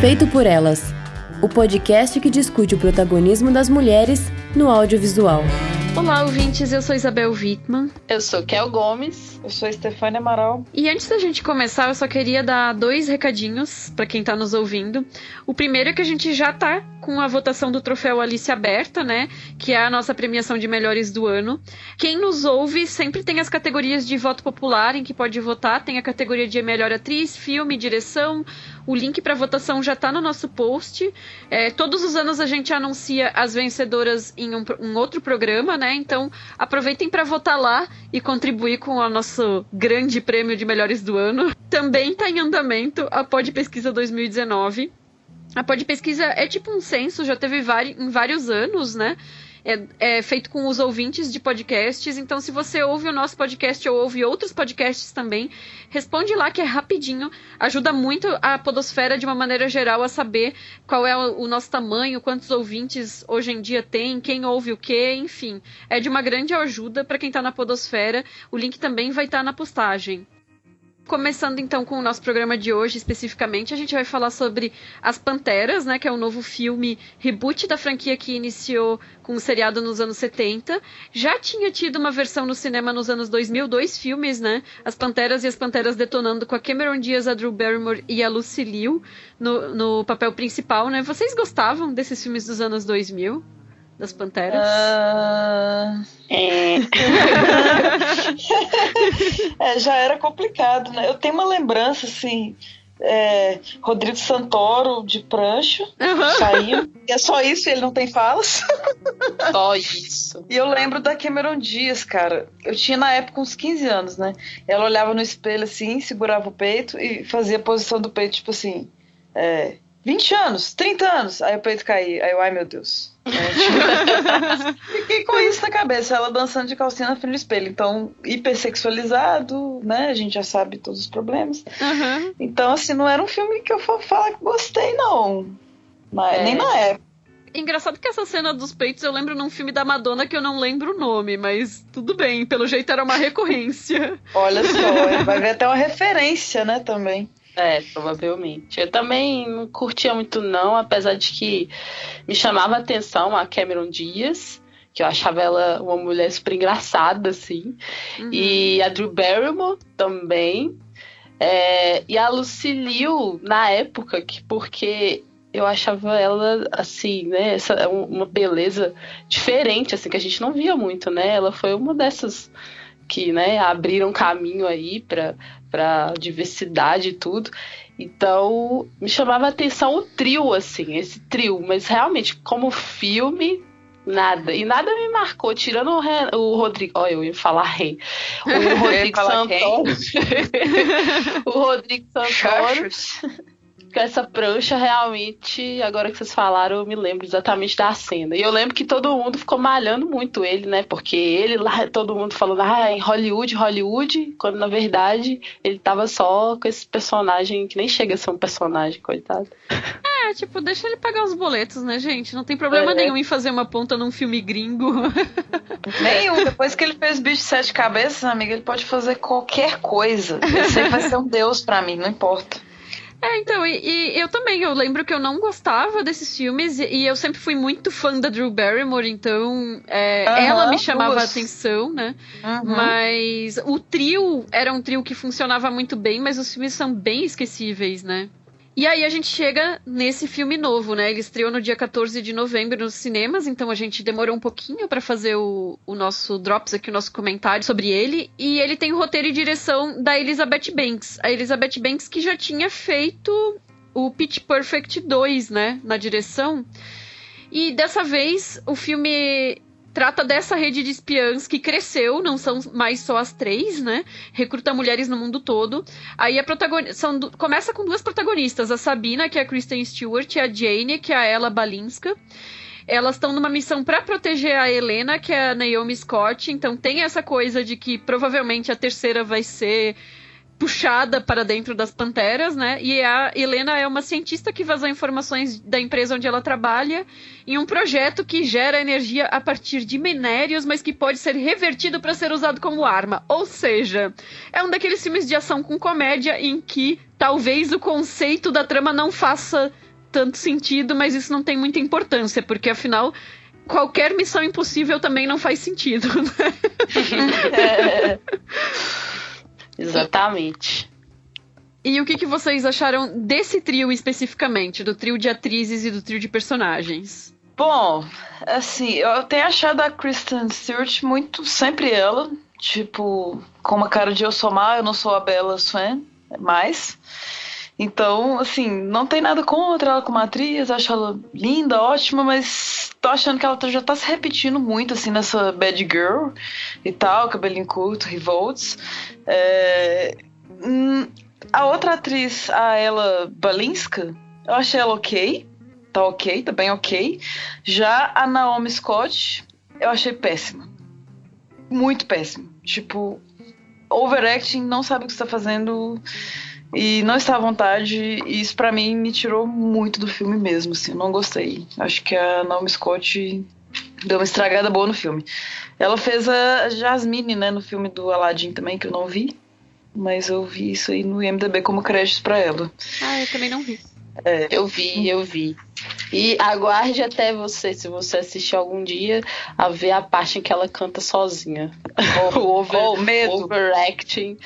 Feito por Elas o podcast que discute o protagonismo das mulheres no audiovisual. Olá, ouvintes, eu sou Isabel Wittmann. Eu sou Kel Gomes. Eu sou Estefânia Amaral. E antes da gente começar, eu só queria dar dois recadinhos para quem tá nos ouvindo. O primeiro é que a gente já tá com a votação do troféu Alice aberta, né? Que é a nossa premiação de melhores do ano. Quem nos ouve sempre tem as categorias de voto popular em que pode votar. Tem a categoria de melhor atriz, filme, direção. O link para votação já tá no nosso post. É, todos os anos a gente anuncia as vencedoras em um, um outro programa, né? Então aproveitem para votar lá e contribuir com o nosso grande prêmio de melhores do ano. Também está em andamento a Pod Pesquisa 2019. A Pod Pesquisa é tipo um censo, já teve em vários anos, né? É, é, feito com os ouvintes de podcasts. Então, se você ouve o nosso podcast ou ouve outros podcasts também, responde lá que é rapidinho. Ajuda muito a Podosfera, de uma maneira geral, a saber qual é o, nosso tamanho, quantos ouvintes hoje em dia tem, quem ouve o que, enfim. É de uma grande ajuda para quem está na Podosfera. O link também vai estar tá na postagem. Começando então com o nosso programa de hoje, especificamente, a gente vai falar sobre As Panteras, né, que é o um novo filme reboot da franquia que iniciou com o seriado nos anos 70. Já tinha tido uma versão no cinema nos anos 2000, dois filmes, né? As Panteras e as Panteras Detonando com a Cameron Diaz, a Drew Barrymore e a Lucy Liu no, no papel principal, né? Vocês gostavam desses filmes dos anos 2000? Das Panteras? Uh... É. é, já era complicado, né? Eu tenho uma lembrança, assim, é, Rodrigo Santoro de prancho, uhum. saiu. E é só isso, ele não tem falas. Só isso. E eu lembro da Cameron Dias, cara. Eu tinha na época uns 15 anos, né? Ela olhava no espelho assim, segurava o peito e fazia a posição do peito, tipo assim. É, 20 anos, 30 anos. Aí o peito caía. Aí eu, ai meu Deus. Fiquei com isso na cabeça, ela dançando de calcinha na frente do espelho. Então, hipersexualizado, né? A gente já sabe todos os problemas. Uhum. Então, assim, não era um filme que eu for falar que gostei, não. Mas, é. Nem na época. Engraçado que essa cena dos peitos eu lembro num filme da Madonna que eu não lembro o nome, mas tudo bem, pelo jeito era uma recorrência. Olha só, vai ver até uma referência, né, também. É, provavelmente. Eu também não curtia muito, não, apesar de que me chamava a atenção a Cameron Diaz, que eu achava ela uma mulher super engraçada, assim. Uhum. E a Drew Barrymore também. É, e a Lucy Liu, na época, que porque eu achava ela assim, né, essa uma beleza diferente assim que a gente não via muito, né? Ela foi uma dessas que, né, abriram caminho aí para para diversidade e tudo. Então, me chamava a atenção o trio, assim, esse trio. Mas realmente, como filme, nada. E nada me marcou, tirando o, o Rodrigo. Olha, eu ia falar rei. O Rodrigo Santoro. o Rodrigo Santoro com essa prancha, realmente, agora que vocês falaram, eu me lembro exatamente da cena. E eu lembro que todo mundo ficou malhando muito ele, né? Porque ele lá, todo mundo falando, ah, em Hollywood, Hollywood, quando na verdade ele tava só com esse personagem que nem chega a ser um personagem, coitado. É, tipo, deixa ele pagar os boletos, né, gente? Não tem problema é. nenhum em fazer uma ponta num filme gringo. Nenhum. Depois que ele fez Bicho de Sete Cabeças, amiga, ele pode fazer qualquer coisa. Ele sempre vai ser um deus para mim, não importa. É, então, e, e, eu também, eu lembro que eu não gostava desses filmes e, e eu sempre fui muito fã da Drew Barrymore, então é, uhum, ela me chamava a atenção, né? Uhum. Mas o trio era um trio que funcionava muito bem, mas os filmes são bem esquecíveis, né? E aí a gente chega nesse filme novo, né? Ele estreou no dia 14 de novembro nos cinemas, então a gente demorou um pouquinho para fazer o, o, nosso drops aqui, o nosso comentário sobre ele. E ele tem roteiro e direção da Elizabeth Banks. A Elizabeth Banks que já tinha feito o Pitch Perfect 2, né? Na direção. E dessa vez o filme trata dessa rede de espiãs que cresceu, não são mais só as três, né? Recruta mulheres no mundo todo. Aí a protagonista começa com duas protagonistas, a Sabina, que é a Kristen Stewart, e a Jane, que é a Ella Balinska. Elas estão numa missão para proteger a Helena, que é a Naomi Scott. Então tem essa coisa de que provavelmente a terceira vai ser puxada para dentro das panteras, né? E a Helena é uma cientista que vazou informações da empresa onde ela trabalha em um projeto que gera energia a partir de minérios, mas que pode ser revertido para ser usado como arma. Ou seja, é um daqueles filmes de ação com comédia em que talvez o conceito da trama não faça tanto sentido, mas isso não tem muita importância, porque afinal qualquer missão impossível também não faz sentido, né? Exatamente. E o que, que vocês acharam desse trio especificamente, do trio de atrizes e do trio de personagens? Bom, assim, eu tenho achado a Kristen Stewart muito sempre ela, tipo, com uma cara de eu sou má, eu não sou a Bella Swan, mais. Então, assim, não tem nada contra ela como atriz, acho ela linda, ótima, mas tô achando que ela tá, já tá se repetindo muito, assim, nessa Bad Girl e tal, cabelinho curto, revolts. É... Hum, a outra atriz, a ela Balinska, eu achei ela ok, tá ok, tá bem ok. Já a Naomi Scott, eu achei péssima. Muito péssima. Tipo, overacting, não sabe o que está fazendo e não está à vontade, e isso para mim me tirou muito do filme mesmo, assim, eu não gostei. Acho que a Naomi Scott deu uma estragada boa no filme. Ela fez a Jasmine, né, no filme do Aladdin também, que eu não vi, mas eu vi isso aí no IMDB como créditos para ela. Ah, eu também não vi. É. Eu vi, eu vi. E aguarde até você, se você assistir algum dia, a ver a parte em que ela canta sozinha. Oh, o over, oh, medo. overacting.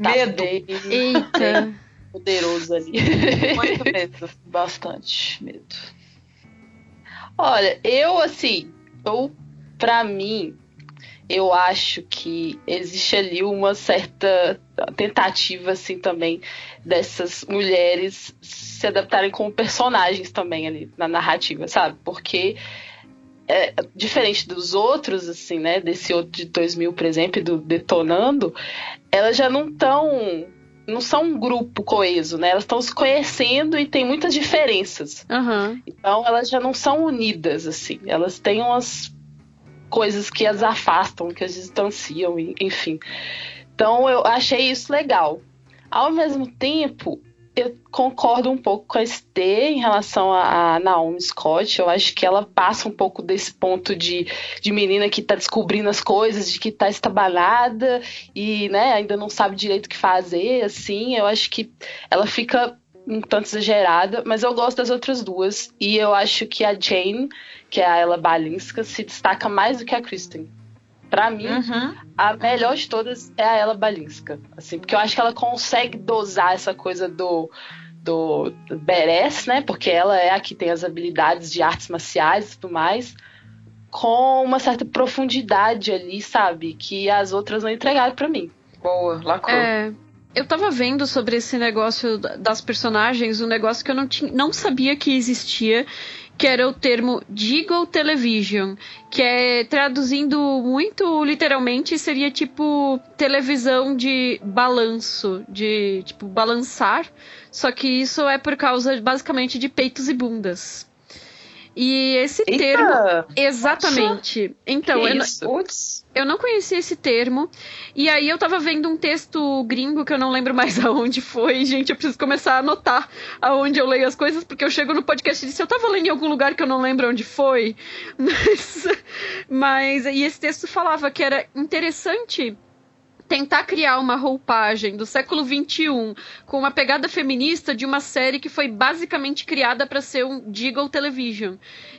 Tá medo. Eita. poderoso ali. Muito medo. Bastante medo. Olha, eu assim, eu, pra mim, eu acho que existe ali uma certa tentativa, assim, também, dessas mulheres se adaptarem como personagens também ali na narrativa, sabe? Porque é, diferente dos outros, assim, né? Desse outro de 2000, por exemplo, do Detonando, elas já não estão. Não são um grupo coeso, né? Elas estão se conhecendo e tem muitas diferenças. Uhum. Então elas já não são unidas, assim. Elas têm umas coisas que as afastam, que as distanciam, enfim. Então eu achei isso legal. Ao mesmo tempo, eu concordo um pouco com a ST em relação a, a, Naomi Scott. Eu acho que ela passa um pouco desse ponto de, de menina que tá descobrindo as coisas, de que tá estabanada e né, ainda não sabe direito o que fazer. Assim, eu acho que ela fica um tanto exagerada, mas eu gosto das outras duas. E eu acho que a Jane, que é a Ella Balinska, se destaca mais do que a Kristen. Pra mim, Uhum. a melhor de todas é a Ella Balinska. Assim, porque eu acho que ela consegue dosar essa coisa do, do, do badass, né? Porque ela é a que tem as habilidades de artes marciais e tudo mais, com uma certa profundidade ali, sabe? Que as outras não entregaram pra mim. Boa, lacrou. É, eu tava vendo sobre esse negócio da- das personagens, um negócio que eu não, tinha, não sabia que existia, que era o termo Jiggle Television, que é, traduzindo muito literalmente, seria tipo televisão de balanço, de tipo balançar, só que isso é por causa basicamente de peitos e bundas. E esse Eita! termo. Exatamente. Então, eu, não- eu não conhecia esse termo. E aí eu tava vendo um texto gringo que eu não lembro mais aonde foi. Gente, eu preciso começar a anotar aonde eu leio as coisas, porque eu chego no podcast e disse, eu tava lendo em algum lugar que eu não lembro onde foi. Mas, mas e esse texto falava que era interessante tentar criar uma roupagem do século XXI com uma pegada feminista de uma série que foi basicamente criada para ser um Jiggle Television,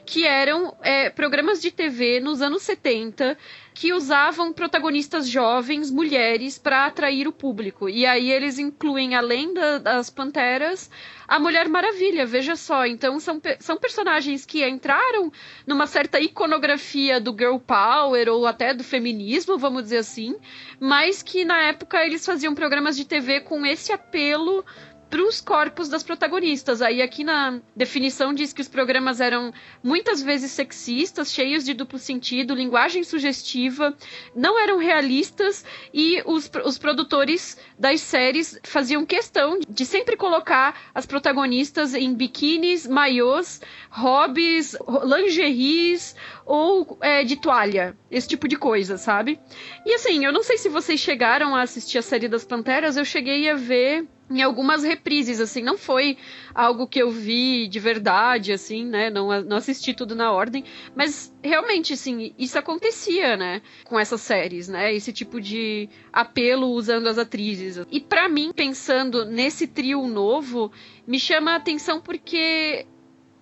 que eram é, programas de TV nos anos 70 que usavam protagonistas jovens, mulheres, para atrair o público. E aí eles incluem, além da- das Panteras, a Mulher Maravilha, veja só. Então são, são personagens que entraram numa certa iconografia do girl power ou até do feminismo, vamos dizer assim, mas que na época eles faziam programas de TV com esse apelo para os corpos das protagonistas. Aí aqui na definição diz que os programas eram muitas vezes sexistas, cheios de duplo sentido, linguagem sugestiva, não eram realistas e os, os produtores das séries faziam questão de sempre colocar as protagonistas em biquínis, maiôs, hobbies, lingeries ou é, de toalha, esse tipo de coisa, sabe? E assim, eu não sei se vocês chegaram a assistir a série das Panteras, eu cheguei a ver em algumas reprises, assim, não foi algo que eu vi de verdade, assim, né? Não, não assisti tudo na ordem, mas realmente, assim, isso acontecia, né? Com essas séries, né? Esse tipo de apelo usando as atrizes. E pra mim, pensando nesse trio novo, me chama a atenção porque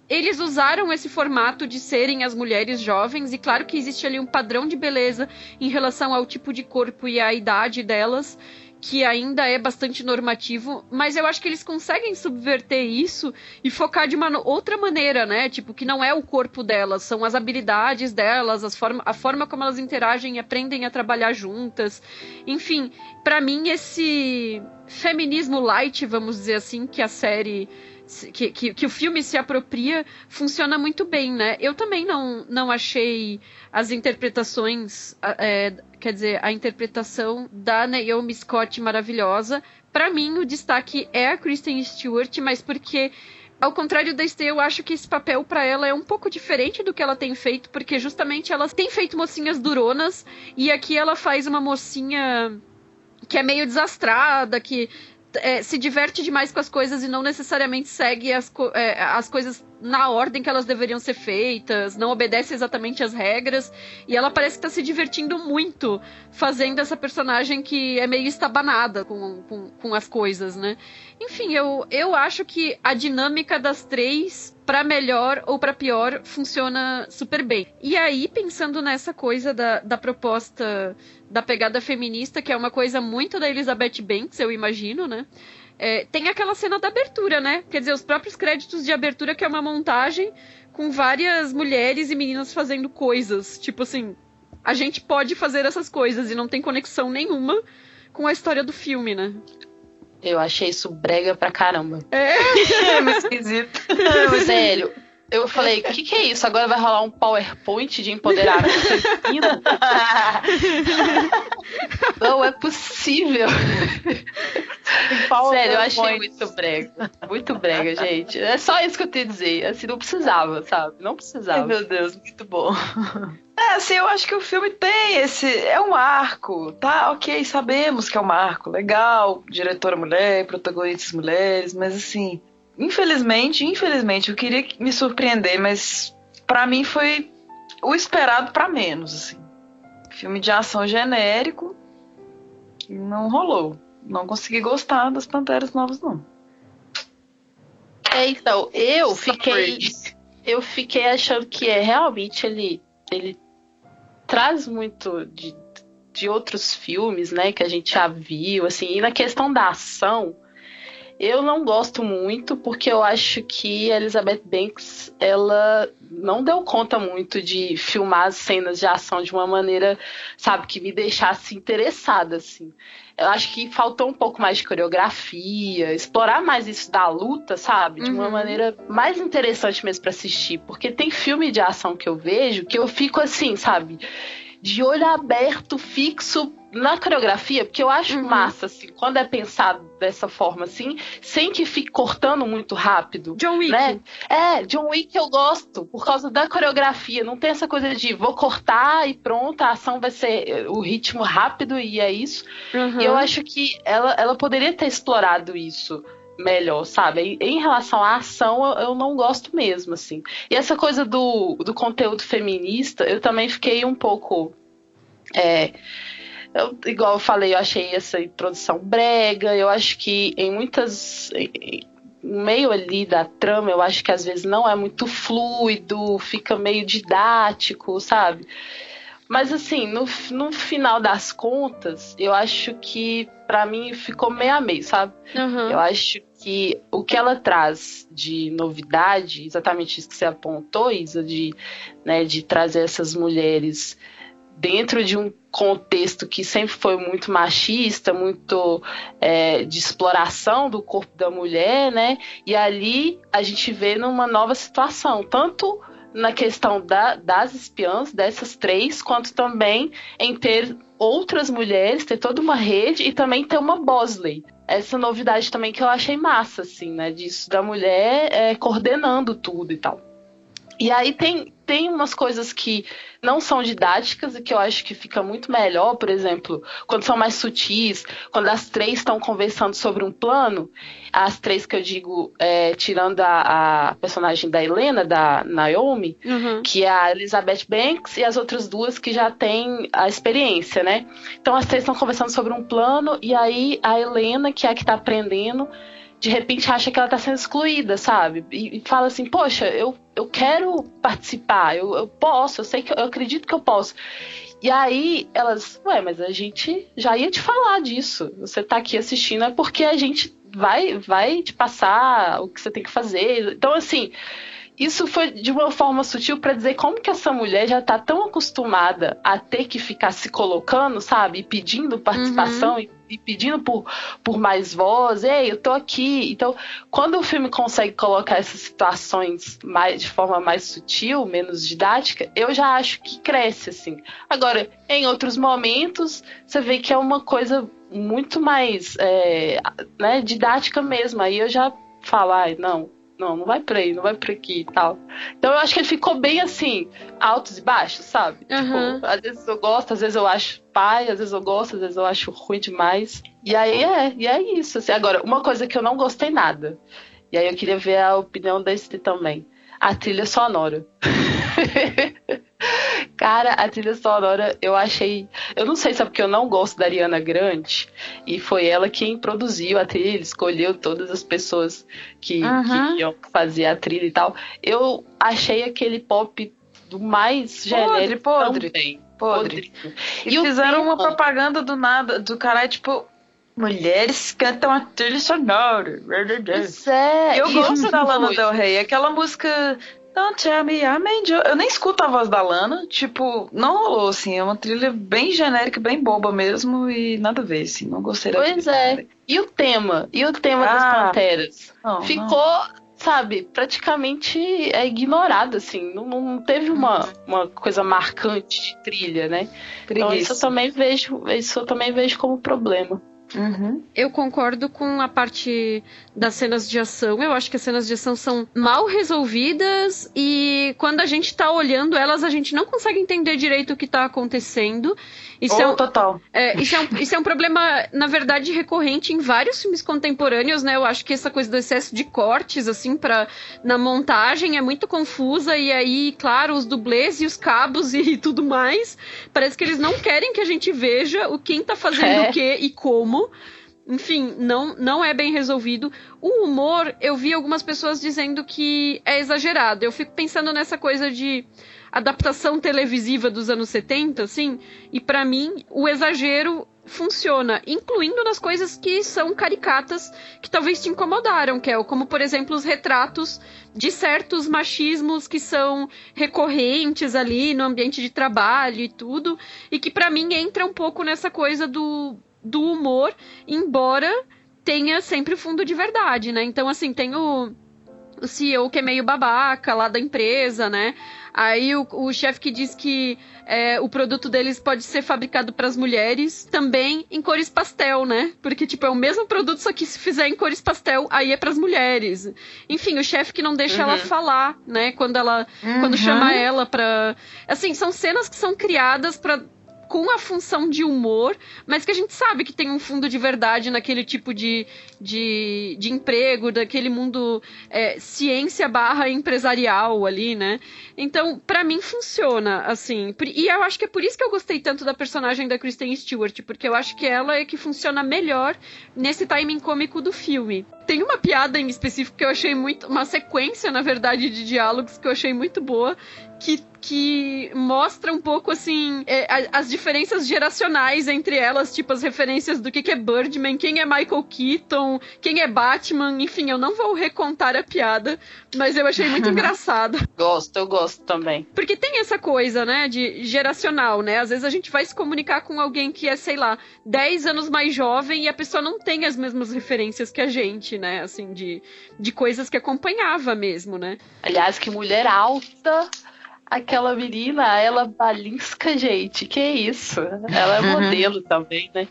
eles usaram esse formato de serem as mulheres jovens, e claro que existe ali um padrão de beleza em relação ao tipo de corpo e à idade delas que ainda é bastante normativo, mas eu acho que eles conseguem subverter isso e focar de uma outra maneira, né? Tipo, que não é o corpo delas, são as habilidades delas, as forma, a forma como elas interagem e aprendem a trabalhar juntas. Enfim, para mim esse feminismo light, vamos dizer assim, que a série que, que, que, o filme se apropria funciona muito bem, né? Eu também não, não achei as interpretações, é, quer dizer, a interpretação da Naomi Scott maravilhosa. Para mim, o destaque é a Kristen Stewart, mas porque ao contrário da Stay, eu acho que esse papel para ela é um pouco diferente do que ela tem feito, porque justamente ela tem feito mocinhas duronas e aqui ela faz uma mocinha que é meio desastrada, que é, se diverte demais com as coisas e não necessariamente segue as, co é, as coisas na ordem que elas deveriam ser feitas, não obedece exatamente às regras, e ela parece que tá se divertindo muito fazendo essa personagem que é meio estabanada com, com, com as coisas, né? Enfim, eu, eu acho que a dinâmica das três, para melhor ou para pior, funciona super bem. E aí, pensando nessa coisa da, da proposta da pegada feminista, que é uma coisa muito da Elizabeth Banks, eu imagino, né? É, tem aquela cena da abertura, né? Quer dizer, os próprios créditos de abertura, que é uma montagem com várias mulheres e meninas fazendo coisas. Tipo assim, a gente pode fazer essas coisas e não tem conexão nenhuma com a história do filme, né? Eu achei isso brega pra caramba. É, é esquisito. Não, sério. Eu falei, o que, que é isso? Agora vai rolar um PowerPoint de empoderamento feminino? Não é possível. Sério, eu achei muito brega. Muito brega, gente. É só isso que eu tenho a dizer. Assim, não precisava, sabe? Não precisava. Ai, meu Deus, muito bom. É, assim, eu acho que o filme tem esse. É um arco, tá? Ok, sabemos que é um arco. Legal, diretora mulher, protagonistas mulheres, mas assim infelizmente, infelizmente, eu queria me surpreender, mas para mim foi o esperado para menos, assim. Filme de ação genérico não rolou. Não consegui gostar das Panteras Novas, não. É, então, eu fiquei eu fiquei achando que é realmente ele ele traz muito de, de outros filmes, né, que a gente já viu, assim, e na questão da ação, eu não gosto muito porque eu acho que a Elizabeth Banks ela não deu conta muito de filmar as cenas de ação de uma maneira, sabe, que me deixasse interessada assim. Eu acho que faltou um pouco mais de coreografia, explorar mais isso da luta, sabe, de uma uhum. maneira mais interessante mesmo para assistir, porque tem filme de ação que eu vejo que eu fico assim, sabe, de olho aberto, fixo na coreografia, porque eu acho uhum. massa, assim, quando é pensado dessa forma, assim, sem que fique cortando muito rápido. John Wick. Né? É, John Wick eu gosto, por causa da coreografia. Não tem essa coisa de vou cortar e pronto, a ação vai ser o ritmo rápido e é isso. Uhum. E eu acho que ela, ela poderia ter explorado isso melhor, sabe? Em relação à ação, eu, não gosto mesmo, assim. E essa coisa do, do conteúdo feminista, eu também fiquei um pouco. É, eu, igual eu falei, eu achei essa introdução brega. Eu acho que em muitas. no meio ali da trama, eu acho que às vezes não é muito fluido, fica meio didático, sabe? Mas assim, no, no final das contas, eu acho que para mim ficou meio a meio, sabe? Uhum. Eu acho que o que ela traz de novidade, exatamente isso que você apontou, Isa, de, né, de trazer essas mulheres dentro de um contexto que sempre foi muito machista, muito é, de exploração do corpo da mulher, né? E ali a gente vê numa nova situação, tanto na questão da, das espiãs, dessas três, quanto também em ter outras mulheres, ter toda uma rede e também ter uma Bosley. Essa novidade também que eu achei massa, assim, né? Disso da mulher é, coordenando tudo e tal. E aí tem, tem umas coisas que não são didáticas e que eu acho que fica muito melhor, por exemplo, quando são mais sutis, quando as três estão conversando sobre um plano, as três que eu digo, é, tirando a, a, personagem da Helena, da Naomi, uhum. que é a Elizabeth Banks, e as outras duas que já têm a experiência, né? Então as três estão conversando sobre um plano, e aí a Helena, que é a que está aprendendo, de repente acha que ela tá sendo excluída, sabe? E, e fala assim, poxa, eu, eu quero participar, eu, eu posso, eu sei que eu acredito que eu posso. E aí elas, ué, mas a gente já ia te falar disso. Você tá aqui assistindo é porque a gente vai, vai te passar o que você tem que fazer. Então, assim, isso foi de uma forma sutil para dizer como que essa mulher já tá tão acostumada a ter que ficar se colocando, sabe? pedindo participação uhum. e e pedindo por, por mais voz, ei, eu tô aqui. Então, quando o filme consegue colocar essas situações mais, de forma mais sutil, menos didática, eu já acho que cresce, assim. Agora, em outros momentos, você vê que é uma coisa muito mais é, né, didática mesmo. Aí eu já falo, ai, não, não, não vai por aí, não vai por aqui e tal. Então eu acho que ele ficou bem assim, altos e baixos, sabe? Uhum. Tipo, às vezes eu gosto, às vezes eu acho pai, às vezes eu gosto, às vezes eu acho ruim demais. E aí é, e é isso. Assim. Agora, uma coisa que eu não gostei nada, e aí eu queria ver a opinião desse também. A trilha sonora. Cara, a trilha sonora eu achei. Eu não sei se é porque eu não gosto da Ariana Grande. E foi ela quem produziu a trilha, escolheu todas as pessoas que, uhum. que iam fazer a trilha e tal. Eu achei aquele pop do mais genérico podre, podre. Podre. podre. E, e fizeram uma propaganda do nada, do cara, tipo, Mulheres cantam a trilha sonora. Pois é. Eu gosto da Lana Del Rey. Aquela música Don't tell me I'm angel. Eu nem escuto a voz da Lana, tipo, não rolou, assim, é uma trilha bem genérica, bem boba mesmo e nada a ver, assim, não gostei da Pois é. E o tema? E o tema ah, das Panteras? Não, Ficou, não. sabe, praticamente é ignorado, assim, não, não teve uma, uhum. uma coisa marcante de trilha, né? Preguiça. Então isso eu também vejo, isso eu também vejo como problema. Uhum. Eu concordo com a parte das cenas de ação. Eu acho que as cenas de ação são mal resolvidas e quando a gente tá olhando elas, a gente não consegue entender direito o que tá acontecendo. Isso oh, é um, total. É, isso, é um, isso é um problema, na verdade, recorrente em vários filmes contemporâneos, né? Eu acho que essa coisa do excesso de cortes, assim, para na montagem é muito confusa e aí, claro, os dublês e os cabos e tudo mais, parece que eles não querem que a gente veja o quem tá fazendo é. o que e como. Enfim, não, não é bem resolvido. O humor, eu vi algumas pessoas dizendo que é exagerado. Eu fico pensando nessa coisa de adaptação televisiva dos anos 70, assim, e para mim o exagero funciona, incluindo nas coisas que são caricatas que talvez te incomodaram, Kel, como por exemplo os retratos de certos machismos que são recorrentes ali no ambiente de trabalho e tudo, e que para mim entra um pouco nessa coisa do, do humor, embora tenha sempre fundo de verdade, né? Então assim, tem o o CEO que é meio babaca lá da empresa, né? Aí o, o chefe que diz que é, o produto deles pode ser fabricado para as mulheres também em cores pastel, né? Porque, tipo, é o mesmo produto, só que se fizer em cores pastel, aí é para as mulheres. Enfim, o chefe que não deixa uhum. ela falar, né? Quando ela. Uhum. Quando chama ela pra. Assim, são cenas que são criadas para com a função de humor, mas que a gente sabe que tem um fundo de verdade naquele tipo de, de, de emprego, daquele mundo é, ciência barra empresarial ali, né? Então, para mim funciona, assim. E eu acho que é por isso que eu gostei tanto da personagem da Kristen Stewart, porque eu acho que ela é que funciona melhor nesse timing cômico do filme. Tem uma piada em específico que eu achei muito. Uma sequência, na verdade, de diálogos que eu achei muito boa, que que mostra um pouco assim é, as diferenças geracionais entre elas, tipo as referências do que, que é Birdman, quem é Michael Keaton, quem é Batman, enfim, eu não vou recontar a piada, mas eu achei muito engraçado. Gosto, eu gosto também. Porque tem essa coisa, né, de geracional, né? Às vezes a gente vai se comunicar com alguém que é, sei lá, 10 anos mais jovem e a pessoa não tem as mesmas referências que a gente, né? Assim, de, de coisas que acompanhava mesmo, né? Aliás, que mulher alta aquela menina, ela Balinska, gente, que isso? Ela é uhum. modelo também, né?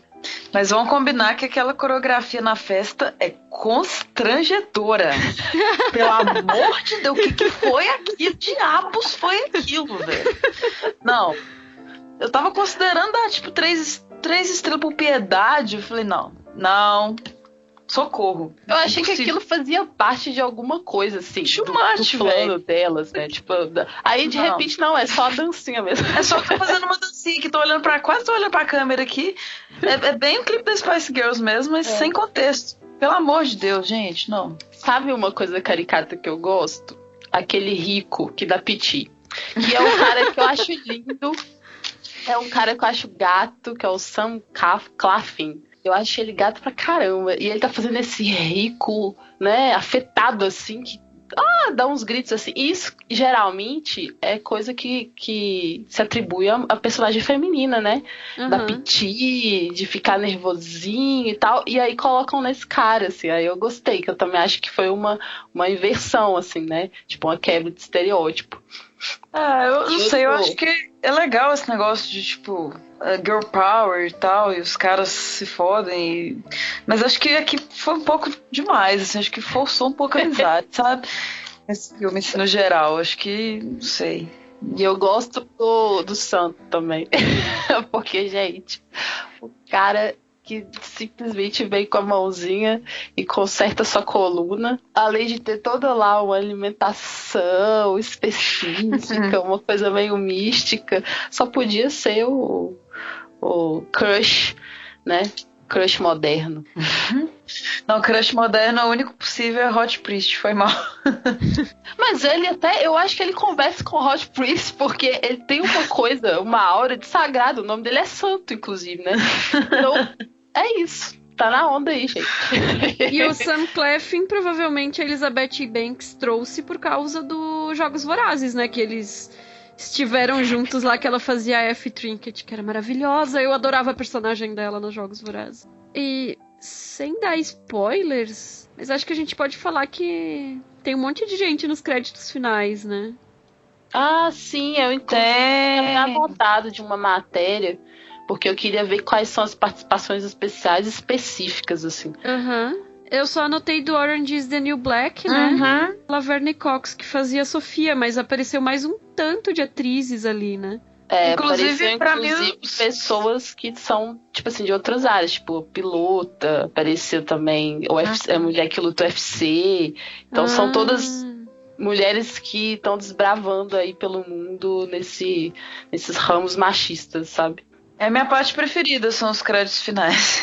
Mas vamos combinar que aquela coreografia na festa é constrangedora. Pelo amor de Deus, o que, que foi aquilo? Que diabos foi aquilo, velho? Não. Eu tava considerando dar, tipo, três, três estrelas por piedade. Eu falei, não, não, socorro. Eu achei que aquilo fazia parte de alguma coisa, assim. Chumate, plano delas, né? Tipo, aí de não. repente, não, é só a dancinha mesmo. É só que tô fazendo uma dancinha que tô olhando pra. Quase tô olhando pra câmera aqui. É, é bem o um clipe da Spice Girls mesmo, mas é. sem contexto. Pelo amor de Deus, gente, não. Sabe uma coisa caricata que eu gosto? Aquele rico que dá piti. Que é um cara que eu acho lindo. É um cara que eu acho gato, que é o Sam Claflin. Eu acho ele gato pra caramba. E ele tá fazendo esse rico, né, afetado assim, que ah, dá uns gritos assim. Isso geralmente é coisa que, que se atribui a, a personagem feminina, né? Uhum. Da piti, de ficar nervosinho e tal. E aí colocam nesse cara, assim. Aí eu gostei, que eu também acho que foi uma, uma inversão, assim, né? Tipo, uma quebra de estereótipo. Ah, eu não sei, eu acho que é legal esse negócio de, tipo, girl power e tal, e os caras se fodem. E... Mas acho que aqui foi um pouco demais, assim, acho que forçou um pouco a amizade, sabe? Esse filme, assim, no geral, acho que, não sei. E eu gosto do, do Santo também. Porque, gente, o cara que simplesmente vem com a mãozinha e conserta sua coluna, além de ter toda lá uma alimentação específica, uma coisa meio mística, só podia ser o, o crush, né? Crush moderno. Não, crush moderno, o único possível é Hot Priest, foi mal. Mas ele até, eu acho que ele conversa com Hot Priest, porque ele tem uma coisa, uma aura de sagrado. O nome dele é Santo, inclusive, né? Então, é isso. Tá na onda aí, gente. E o Sam Cleffin, provavelmente a Elizabeth Banks trouxe por causa dos Jogos Vorazes, né? Que eles estiveram juntos lá, que ela fazia a F Trinket, que era maravilhosa. Eu adorava a personagem dela nos Jogos Vorazes. E sem dar spoilers, mas acho que a gente pode falar que tem um monte de gente nos créditos finais, né? Ah, sim, eu entendo. Eu anotado de uma matéria porque eu queria ver quais são as participações especiais específicas, assim. Aham. Uhum. Eu só anotei do Orange is the New Black, né? Uhum. Laverne Cox, que fazia Sofia, mas apareceu mais um tanto de atrizes ali, né? É, inclusive, para mim, pessoas que são, tipo assim, de outras áreas, tipo, pilota, apareceu também o UFC, ah, a mulher que luta UFC. Então ah. são todas mulheres que estão desbravando aí pelo mundo nesse, nesses ramos machistas, sabe? É minha parte preferida, são os créditos finais.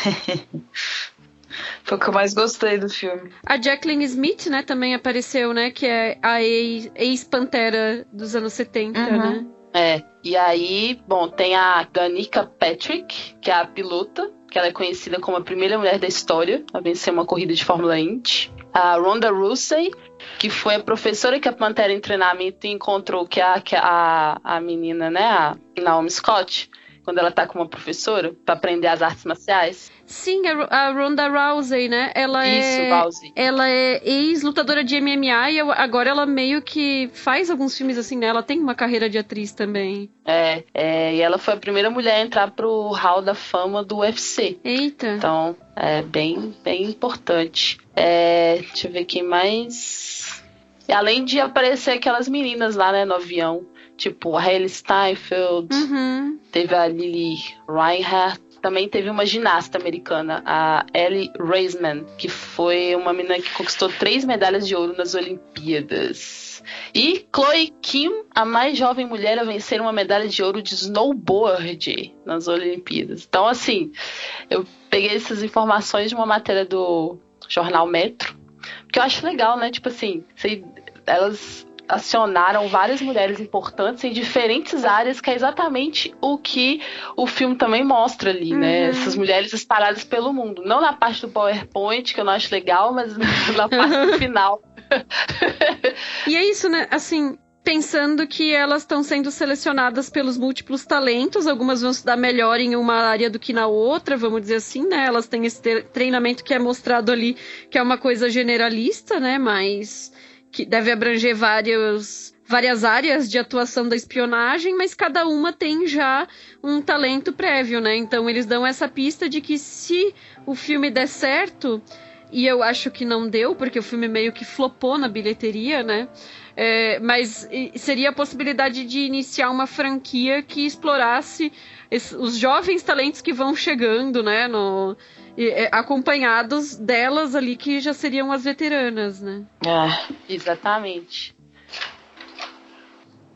Foi o que eu mais gostei do filme. A Jacqueline Smith, né, também apareceu, né? Que é a ex-pantera dos anos 70, uhum. né? É, e aí, bom, tem a Danica Patrick, que é a pilota, que ela é conhecida como a primeira mulher da história a vencer uma corrida de Fórmula Indy. A Ronda Rousey, que foi a professora que a Pantera em treinamento encontrou, que é a, que é a, a menina, né, a Naomi Scott, quando ela tá com uma professora para aprender as artes marciais? Sim, a Ronda Rousey, né? Ela Isso, é, Rousey. Ela é ex-lutadora de MMA e agora ela meio que faz alguns filmes assim, né? Ela tem uma carreira de atriz também. É, é e ela foi a primeira mulher a entrar pro Hall da Fama do UFC. Eita. Então, é bem, bem importante. É, deixa eu ver quem mais. E além de aparecer aquelas meninas lá, né, no avião tipo a Hailey Steinfeld, uhum. teve a Lily Reinhardt, também teve uma ginasta americana, a Ellie Raisman, que foi uma menina que conquistou três medalhas de ouro nas Olimpíadas. E Chloe Kim, a mais jovem mulher a vencer uma medalha de ouro de snowboard nas Olimpíadas. Então, assim, eu peguei essas informações de uma matéria do jornal Metro, que eu acho legal, né? Tipo assim, elas acionaram várias mulheres importantes em diferentes áreas, que é exatamente o que o filme também mostra ali, né? uhum. né? Essas mulheres espalhadas pelo mundo. Não na parte do PowerPoint, que eu não acho legal, mas na parte do final. e é isso, né? Assim, pensando que elas estão sendo selecionadas pelos múltiplos talentos, algumas vão se dar melhor em uma área do que na outra, vamos dizer assim, né? Elas têm esse treinamento que é mostrado ali, que é uma coisa generalista, né? Mas que deve abranger vários, várias áreas de atuação da espionagem, mas cada uma tem já um talento prévio, né? Então eles dão essa pista de que se o filme der certo, e eu acho que não deu, porque o filme meio que flopou na bilheteria, né? É, mas seria a possibilidade de iniciar uma franquia que explorasse os jovens talentos que vão chegando, né? No, é, acompanhados delas ali que já seriam as veteranas, né? Ah, exatamente.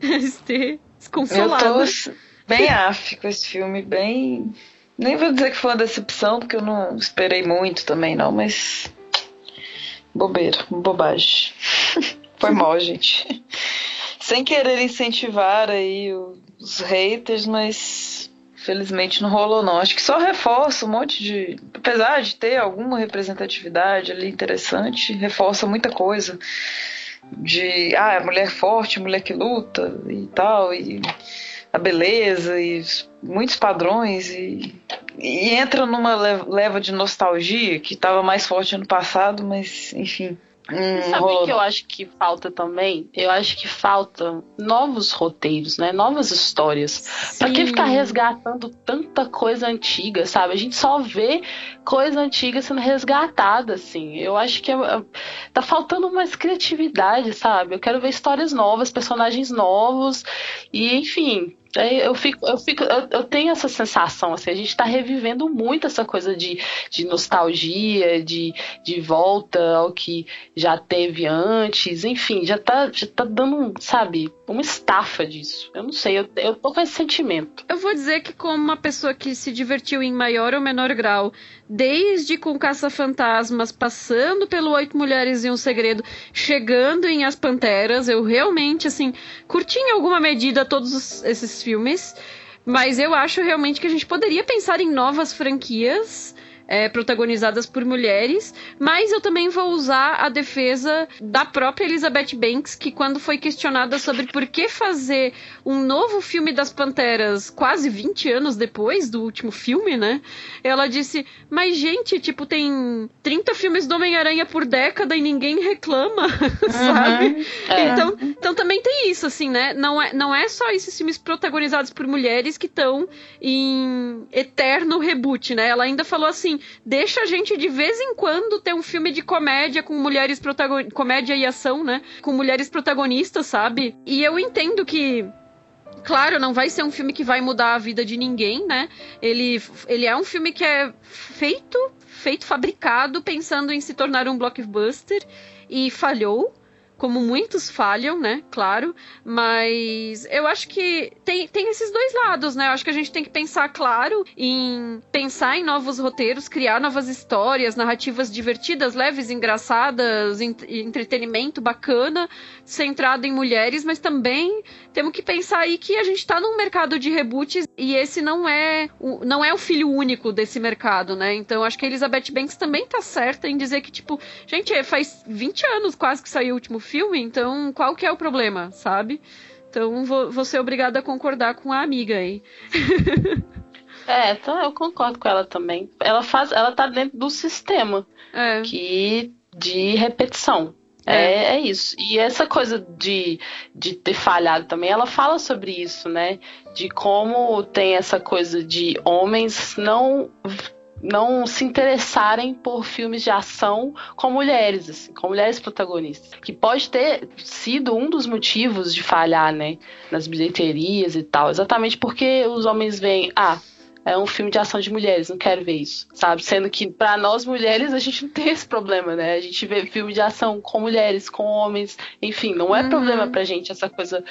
Este desconsolado. Eu tô bem af com esse filme, bem. Nem vou dizer que foi uma decepção, porque eu não esperei muito também, não, mas. bobeira, bobagem. Foi mal, gente. Sem querer incentivar aí os haters, mas felizmente não rolou não. Acho que só reforça um monte de, apesar de ter alguma representatividade ali interessante, reforça muita coisa de ah, mulher forte, mulher que luta e tal e a beleza e muitos padrões e, e entra numa leva de nostalgia que estava mais forte ano passado, mas enfim. Hum, Sabe o que eu acho que falta também? Eu acho que falta novos roteiros, né? Novas histórias. Pra que ficar resgatando tanta coisa antiga, sabe? A gente só vê coisa antiga sendo resgatada, assim. Eu acho que é, é tá faltando mais criatividade, sabe? Eu quero ver histórias novas, personagens novos e, enfim, eu fico, eu fico, eu, eu, tenho essa sensação, assim, a gente está revivendo muito essa coisa de, de nostalgia, de, de volta ao que já teve antes, enfim, já tá, já tá dando, sabe, uma estafa disso. Eu não sei, eu, eu tô com esse sentimento. Eu vou dizer que como uma pessoa que se divertiu em maior ou menor grau, desde com Caça-Fantasmas, passando pelo Oito Mulheres e um Segredo, chegando em As Panteras, eu realmente, assim, curti em alguma medida todos esses filmes. Mas eu acho realmente que a gente poderia pensar em novas franquias é, protagonizadas por mulheres, mas eu também vou usar a defesa da própria Elizabeth Banks, que quando foi questionada sobre por que fazer um novo filme das Panteras quase 20 anos depois do último filme, né? Ela disse: Mas, gente, tipo, tem 30 filmes do Homem-Aranha por década e ninguém reclama, uhum. sabe? É. Então, então também tem isso, assim, né? Não é, não é só esses filmes protagonizados por mulheres que estão em eterno reboot, né? Ela ainda falou assim assim, deixa a gente de vez em quando ter um filme de comédia com mulheres protagonistas, comédia e ação, né? Com mulheres protagonistas, sabe? E eu entendo que Claro, não vai ser um filme que vai mudar a vida de ninguém, né? Ele, ele é um filme que é feito, feito, fabricado, pensando em se tornar um blockbuster e falhou como muitos falham, né? Claro, mas eu acho que tem, tem esses dois lados, né? Eu acho que a gente tem que pensar, claro, em pensar em novos roteiros, criar novas histórias, narrativas divertidas, leves, engraçadas, entretenimento bacana, centrado em mulheres, mas também temos que pensar aí que a gente está num mercado de reboots e esse não é o, não é o filho único desse mercado, né? Então acho que a Elizabeth Banks também tá certa em dizer que, tipo, gente, faz 20 anos quase que saiu o último filme, então qual que é o problema, sabe? Então vou, vou ser obrigada a concordar com a amiga aí. é, então eu concordo com ela também. Ela faz, ela tá dentro do sistema é. que de repetição. É. é. é, isso. E essa coisa de, de ter falhado também, ela fala sobre isso, né? De como tem essa coisa de homens não não se interessarem por filmes de ação com mulheres, assim, com mulheres protagonistas. Que pode ter sido um dos motivos de falhar, né? Nas bilheterias e tal. Exatamente porque os homens veem, ah, é um filme de ação de mulheres, não quero ver isso, sabe? Sendo que para nós mulheres a gente não tem esse problema, né? A gente vê filme de ação com mulheres, com homens, enfim, não é uhum. problema pra gente essa coisa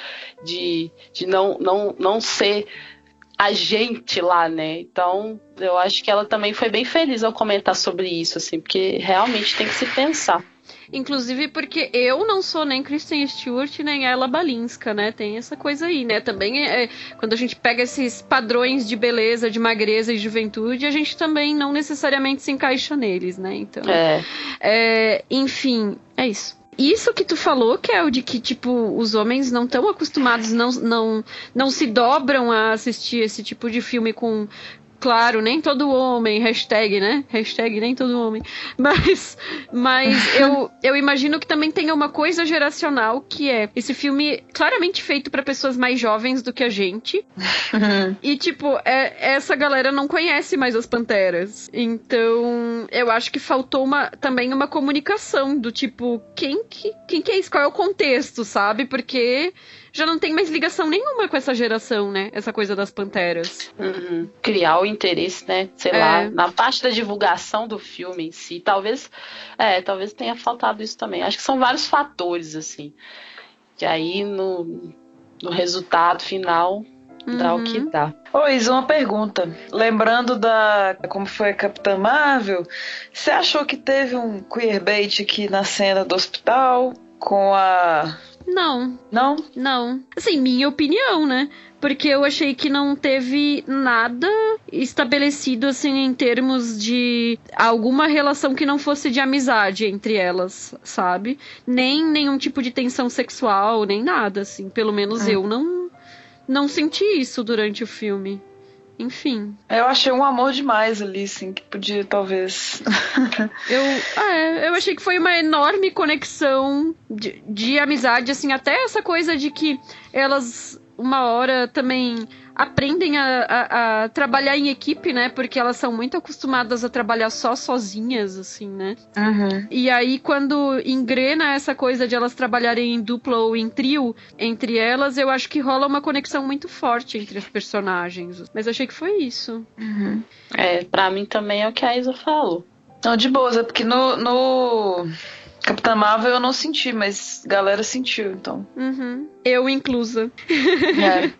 de, de não, não, não ser a gente lá, né? Então, eu acho que ela também foi bem feliz ao comentar sobre isso, assim, porque realmente tem que se pensar. Inclusive porque eu não sou nem Kristen Stewart nem ela Balinska, né? Tem essa coisa aí, né? Também é, é, quando a gente pega esses padrões de beleza, de magreza e juventude, a gente também não necessariamente se encaixa neles, né? Então, é. é enfim, é isso isso que tu falou, que é o de que, tipo, os homens não estão acostumados, não, não, não se dobram a assistir esse tipo de filme com, claro, nem todo homem, hashtag, né? Hashtag nem todo homem. Mas, mas eu, eu imagino que também tenha uma coisa geracional que é esse filme claramente feito para pessoas mais jovens do que a gente. e, tipo, é, essa galera não conhece mais as Panteras. Então, eu acho que faltou uma, também uma comunicação do tipo, quem que, quem que é isso? Qual é o contexto, sabe? Porque já não tem mais ligação nenhuma com essa geração, né? Essa coisa das panteras. Uhum. Criar o interesse, né? Sei é. lá, na parte da divulgação do filme em si. Talvez, é, talvez tenha faltado isso também. Acho que são vários fatores, assim. Que aí no, no resultado final Uhum. Dá o que uhum. dá. Ô, Isa, uma pergunta. Lembrando da como foi a Capitã Marvel, você achou que teve um queerbait aqui na cena do hospital com a não. Não? Não. Assim, minha opinião, né? Porque eu achei que não teve nada estabelecido, assim, em termos de alguma relação que não fosse de amizade entre elas, sabe? Nem nenhum tipo de tensão sexual, nem nada, assim. Pelo menos é. eu não, não senti isso durante o filme. Enfim. Eu achei um amor demais ali, assim, que podia talvez. eu, é, eu achei que foi uma enorme conexão de, de amizade, assim, até essa coisa de que elas uma hora também aprendem a, a, a, trabalhar em equipe, né? Porque elas são muito acostumadas a trabalhar só sozinhas, assim, né? Uhum. E aí, quando engrena essa coisa de elas trabalharem em dupla ou em trio entre elas, eu acho que rola uma conexão muito forte entre as personagens. Mas achei que foi isso. Uhum. É, pra mim também é o que a Isa falou. Não, de boa, é porque no, no Capitã Marvel eu não senti, mas galera sentiu, então. Uhum. Eu inclusa. É.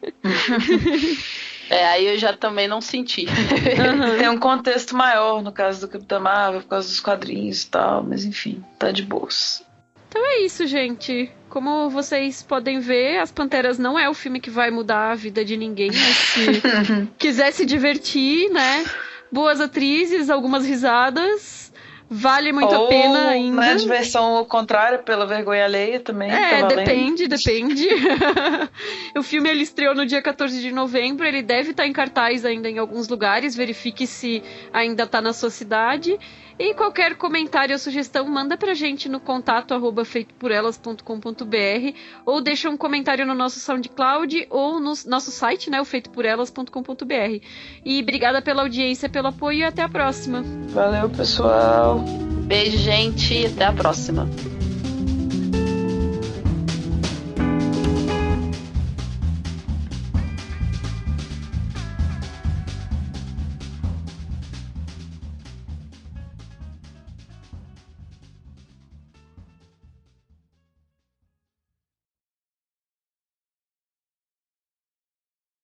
é, aí eu já também não senti. Uhum. Tem um contexto maior no caso do Capitã Marvel, por causa dos quadrinhos e tal, mas enfim, tá de boas. Então é isso, gente. Como vocês podem ver, As Panteras não é o filme que vai mudar a vida de ninguém, mas se quiser se divertir, né? Boas atrizes, algumas risadas vale muito Ou, a pena ainda. Na diversão contrária, pela vergonha alheia também. É, tá depende, depende. o filme ele estreou no dia 14 de novembro, ele deve estar em cartaz ainda em alguns lugares, verifique se ainda está na sua cidade. E qualquer comentário ou sugestão, manda pra gente no contato arroba feitoporelas.com.br ou deixa um comentário no nosso SoundCloud ou no nosso site, né, o feitoporelas.com.br. E obrigada pela audiência, pelo apoio e até a próxima. Valeu, pessoal. Beijo, gente, e até a próxima.